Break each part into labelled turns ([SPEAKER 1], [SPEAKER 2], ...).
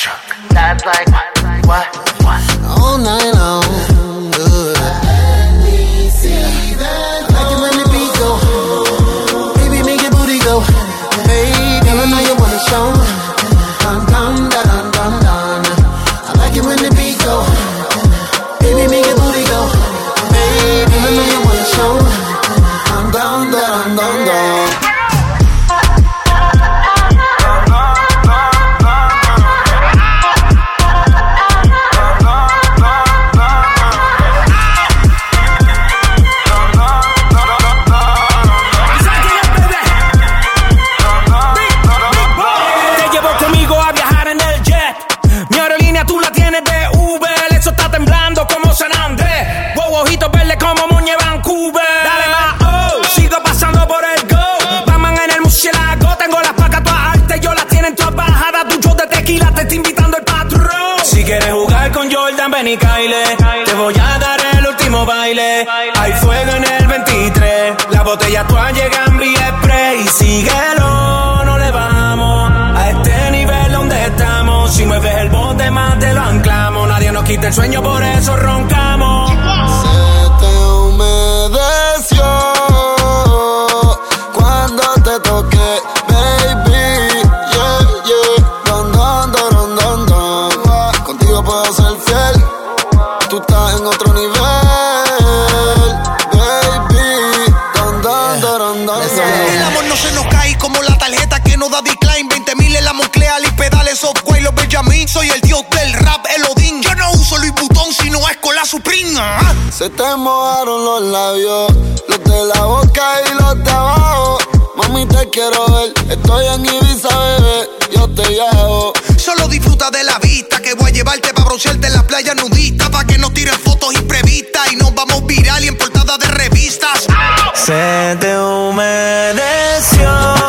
[SPEAKER 1] drunk. That's like what? What?
[SPEAKER 2] All night long. Ooh. Let me see that.
[SPEAKER 3] Te voy a dar el último baile. Hay fuego en el 23. La botella actual llega en spray. Síguelo, no le vamos. A este nivel donde estamos. Si mueves el bote más te lo anclamos. Nadie nos quita el sueño, por eso roncamos.
[SPEAKER 2] nivel, baby.
[SPEAKER 4] El amor no se nos cae como la tarjeta que no da decline. 20 mil en la moclea, y pedales, software, los Benjamin. Soy el dios del rap, el Odín. Yo no uso Luis Butón, sino es con la suprina.
[SPEAKER 2] Se te mojaron los labios, los de la boca y los de abajo. Mami, te quiero ver, estoy en Ibiza, bebé yo te llamo.
[SPEAKER 4] Solo disfruta de la vista que voy a llevarte para broncearte en la playa nudistas. Para que no tiren fotos imprevistas y nos vamos viral y en portada de revistas.
[SPEAKER 3] Se te humedeció.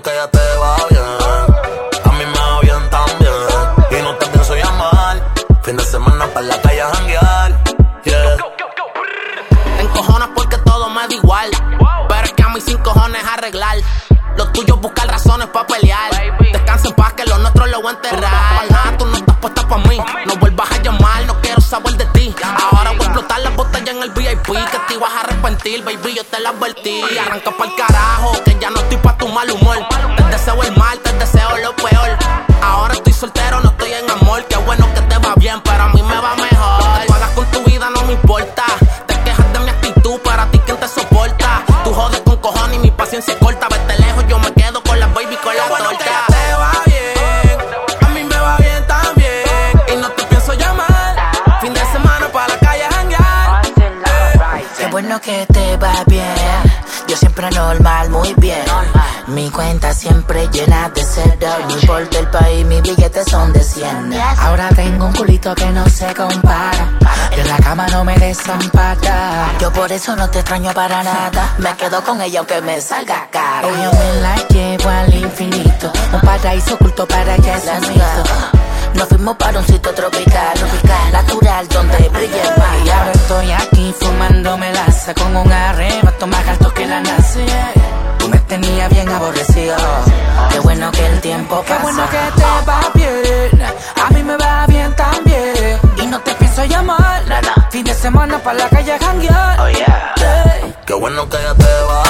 [SPEAKER 5] até até. normal, muy bien. Mi cuenta siempre llena de seda. No importa el país, mis billetes son de 100. Ahora tengo un culito que no se compara. En la cama no me desampara. Yo por eso no te extraño para nada. Me quedo con ella aunque me salga cara. Hoy yo me la llevo al infinito. Un paraíso oculto para que es. Nos fuimos para un sitio tropical Qué bueno que el tiempo pasa.
[SPEAKER 3] Qué bueno que te va bien, a mí me va bien también.
[SPEAKER 5] Y no te pienso llamar,
[SPEAKER 3] fin de semana pa' la calle a janguear. Oh,
[SPEAKER 6] Qué bueno que ya te va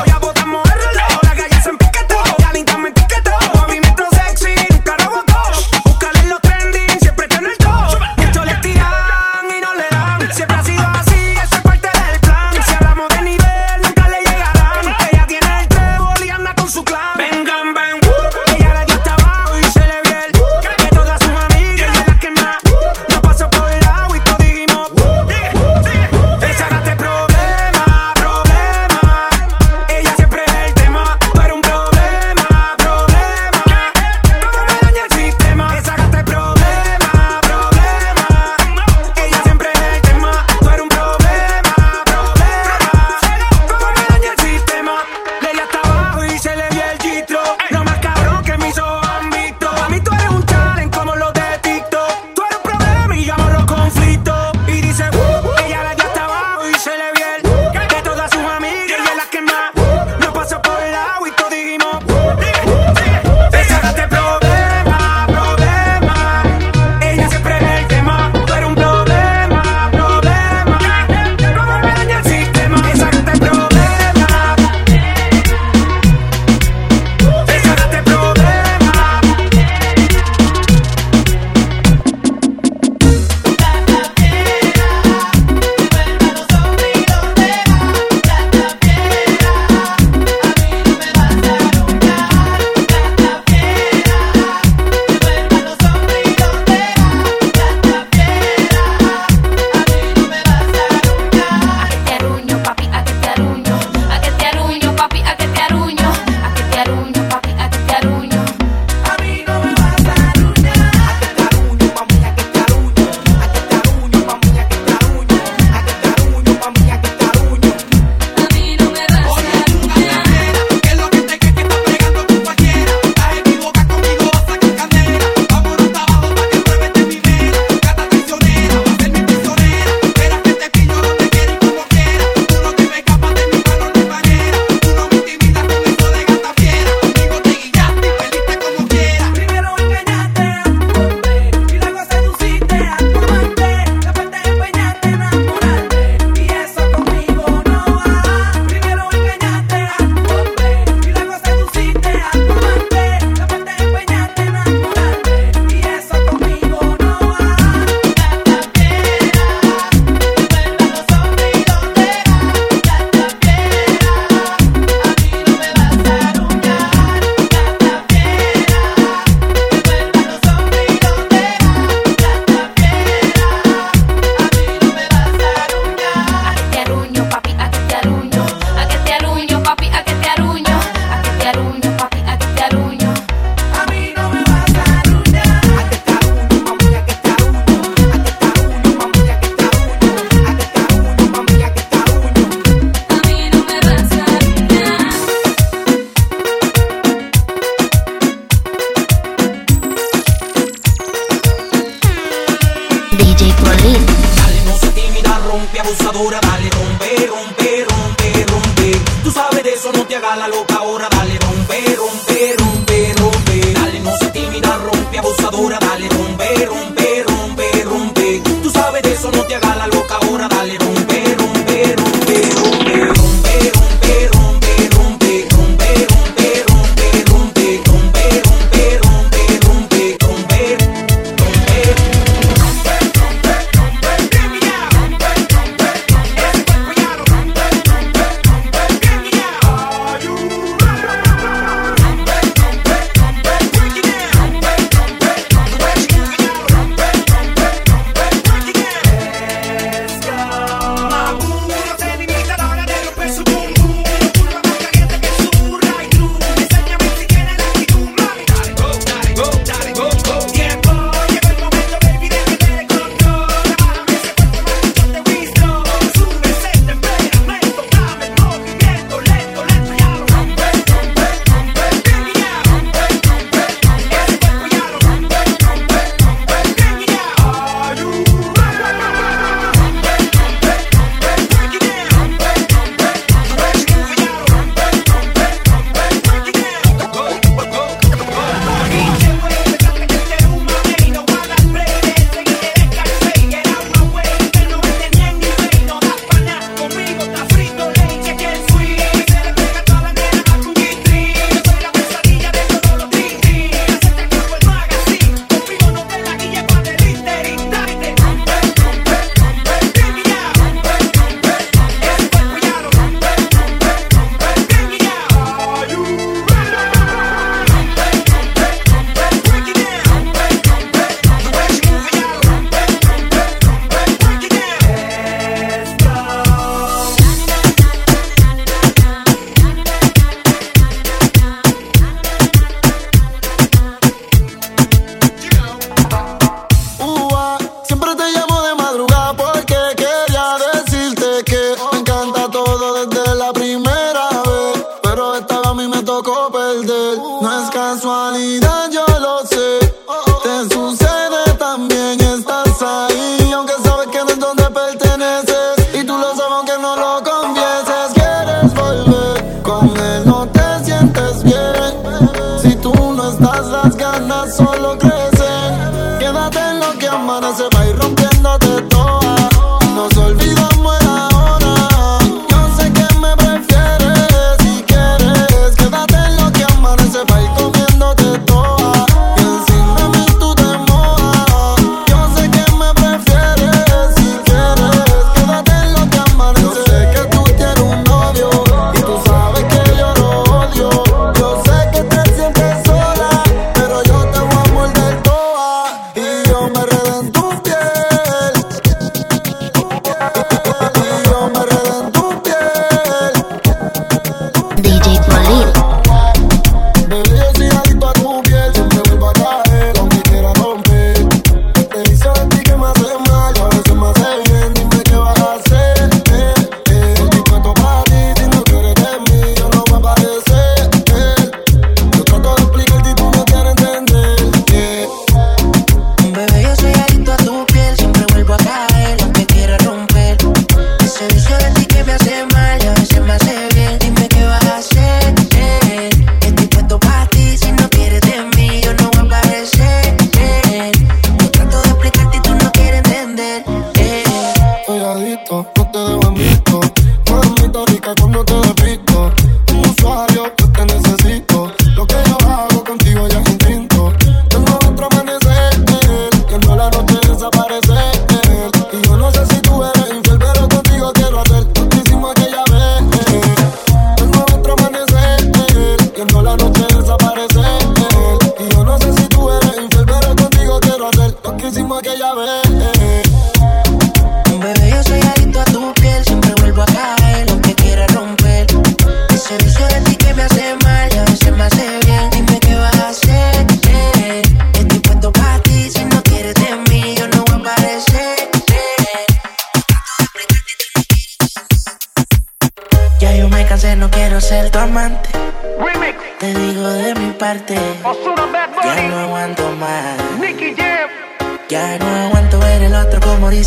[SPEAKER 3] todas las
[SPEAKER 7] ganas solo crecen. Quédate en lo que amanece, va a ir rompiéndote todo.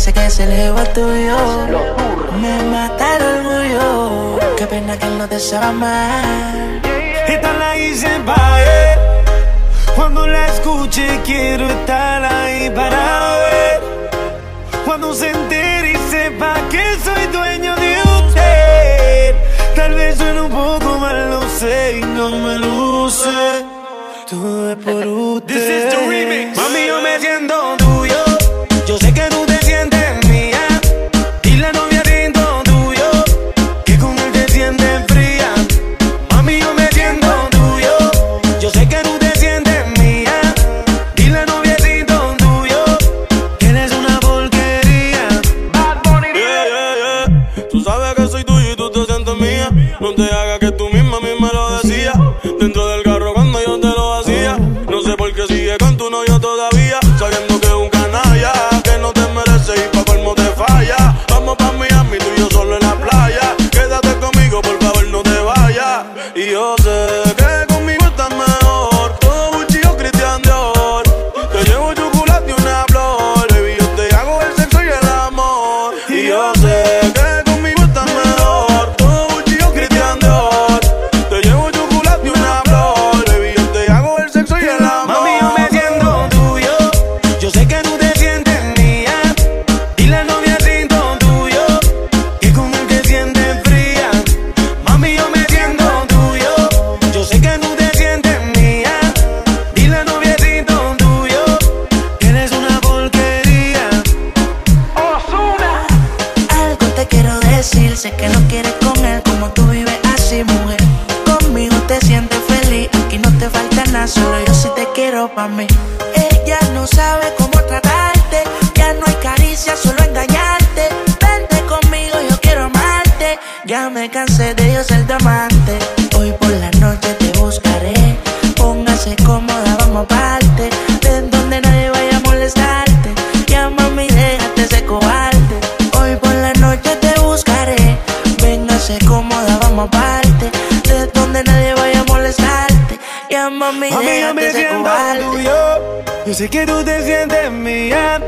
[SPEAKER 7] Parece que es
[SPEAKER 5] el jeva tuyo. Me mata el orgullo. Qué pena que no te sepa mal.
[SPEAKER 8] Esta la hice pa' él. Cuando la escuche, quiero estar ahí para ver. Cuando se entere y sepa que soy dueño de usted. Tal vez suene un poco mal, lo sé y no me luce. Todo es por usted. This is the remix. Mami, yo me siento. Tú sabes que soy tuyo on me. Mami, Mami, yo me siento tuyo. Yo sé que tú te sientes mía.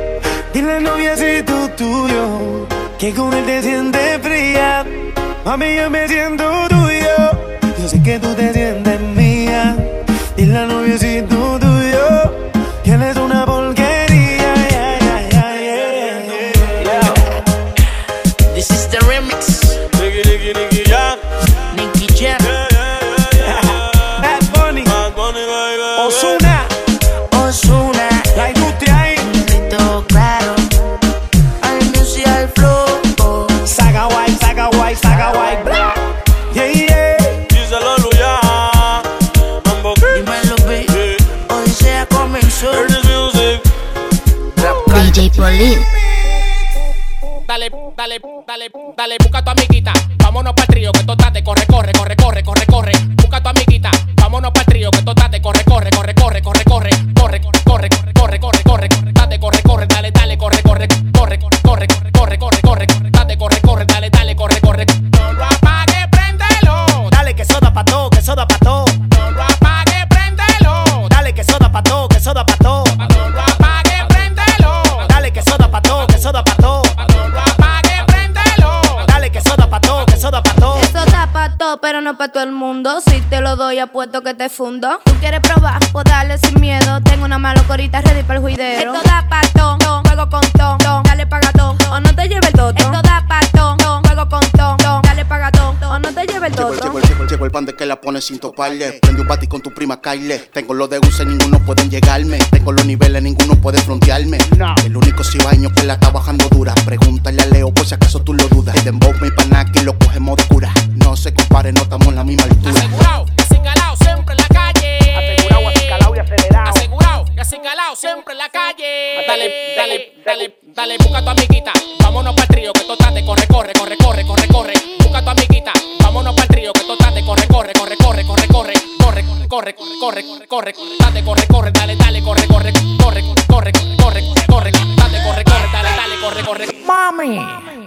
[SPEAKER 8] Dile al noviecito tuyo. Que
[SPEAKER 5] con él te sientes
[SPEAKER 8] fría. Mami, yo me siento tuyo. Yo sé que tú te sientes mía. Dile noviecito tuyo.
[SPEAKER 9] DJ Polly.
[SPEAKER 10] Dale, dale, dale, dale, busca tu amiguita. Vámonos pa'l trío, que total corre, corre, corre, corre, corre, corre. Busca tu amiguita. Vámonos pa'l trío, que total corre, corre, corre, corre, corre, corre, corre, corre, corre, corre, corre, corre, corre, no
[SPEAKER 8] pa' todo
[SPEAKER 11] el mundo. Si te lo doy, apuesto que te fundo. ¿Tú quieres probar? Pues dale sin miedo. Tengo una malocorita ready para el juidero. Esto da pa' ton, ton, juego con ton, ton. Dale pagatón, o no te lleve el toto. Esto da pa' ton, ton, juego con ton, ton. Dale pagatón, o no te lleve el toto.
[SPEAKER 12] El pan de que la pone sin toparle. Prende un bati con tu prima Kyle. Tengo los de Use, ninguno pueden llegarme. Tengo los niveles, ninguno puede frontearme. El único cibaño que la está bajando dura. Pregúntale a Leo por si acaso tú lo dudas. El dembow, mi panaki, lo cogemos de cura. No se compare, no estamos en la misma altura.
[SPEAKER 10] Asegurado, y acicalao siempre en la calle. Asegurado, acicalao y acelerado y acicalao siempre en la calle. Dale, dale, dale, dale, busca tu amiguita. Vámonos para el trío que totate, corre, corre, corre, corre, corre, corre. Busca tu amiguita. Vámonos para el trío que totate, corre, corre, corre, corre, corre, corre. Corre, corre, corre, corre, corre, date, corre, corre, dale, dale, corre, corre, corre, corre, corre, corre, date, corre, corre, dale, dale, corre, corre.
[SPEAKER 13] Mami.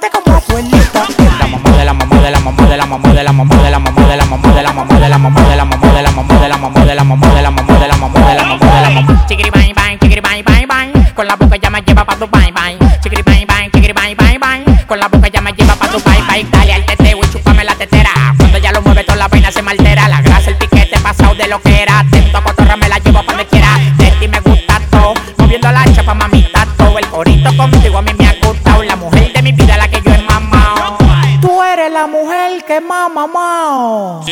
[SPEAKER 13] Con la boca ya me lleva pa' tu bye bye. Chiquiri bye bye, chiquiri bye bye bye. Con la boca ya me lleva pa' tu bye bye. Dale al teteo y chúpame la tetera. Cuando ya lo mueve toda la vaina se me altera. La grasa, el piquete pasado de lo que era. Atento a cotorra me la llevo pa' donde quiera. De ti me gusta todo. Moviendo la chapa, mamita todo. El corito contigo a mí me ha gustado. La mujer de mi vida, la que yo he mamado.
[SPEAKER 14] Tú eres la mujer que más mamado.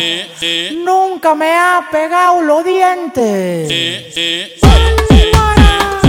[SPEAKER 14] Nunca me ha pegado los dientes.
[SPEAKER 15] La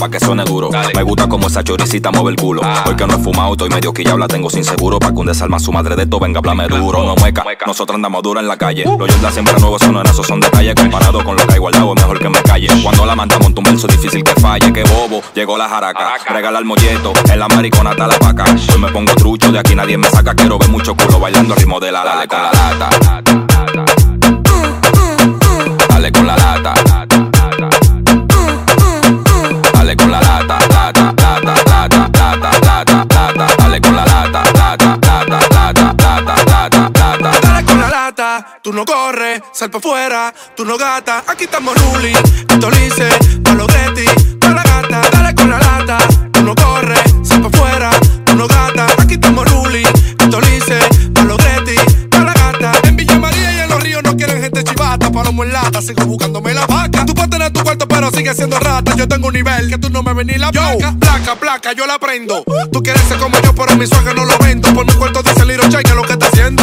[SPEAKER 16] pa' que
[SPEAKER 17] suene duro. Me gusta como esa choricita mueve el culo. Porque no he fumado, estoy medio quillado, la tengo sin seguro. Pa' que un desalma su madre de esto venga, hablame duro. No mueca, nosotros andamos duro en la calle. Los Jordan siempre nuevos son esos son detalles. Comparado con lo que hay guardado, es mejor que me calle. Cuando la manda monta un verso difícil que falle. Que bobo, llegó la jaraca. Regala el molleto, en la maricona está la vaca. Hoy me pongo trucho, de aquí nadie me saca. Quiero ver mucho culo bailando al ritmo de la Dale con la lata.
[SPEAKER 16] Tú no corres, sal pa' fuera, tú no gata. Aquí estamos Ruli, esto lice, pa' los Getty, pa' la gata. Dale con la lata, tú no corres, sal pa' fuera, tú no gata. Aquí estamos Ruli, esto lice, pa' los Getty, pa' la gata. En Villa María y en los ríos no quieren gente chivata, palomo en lata, sigo buscándome la vaca. Tú puedes tener tu cuarto, pero sigue siendo rata. Yo tengo un nivel que tú no me venís la placa. Placa, placa, yo la prendo. Tú quieres ser como yo, pero mi sueño no lo vendo. Por mi cuarto dice Liro Chay, que lo que está haciendo.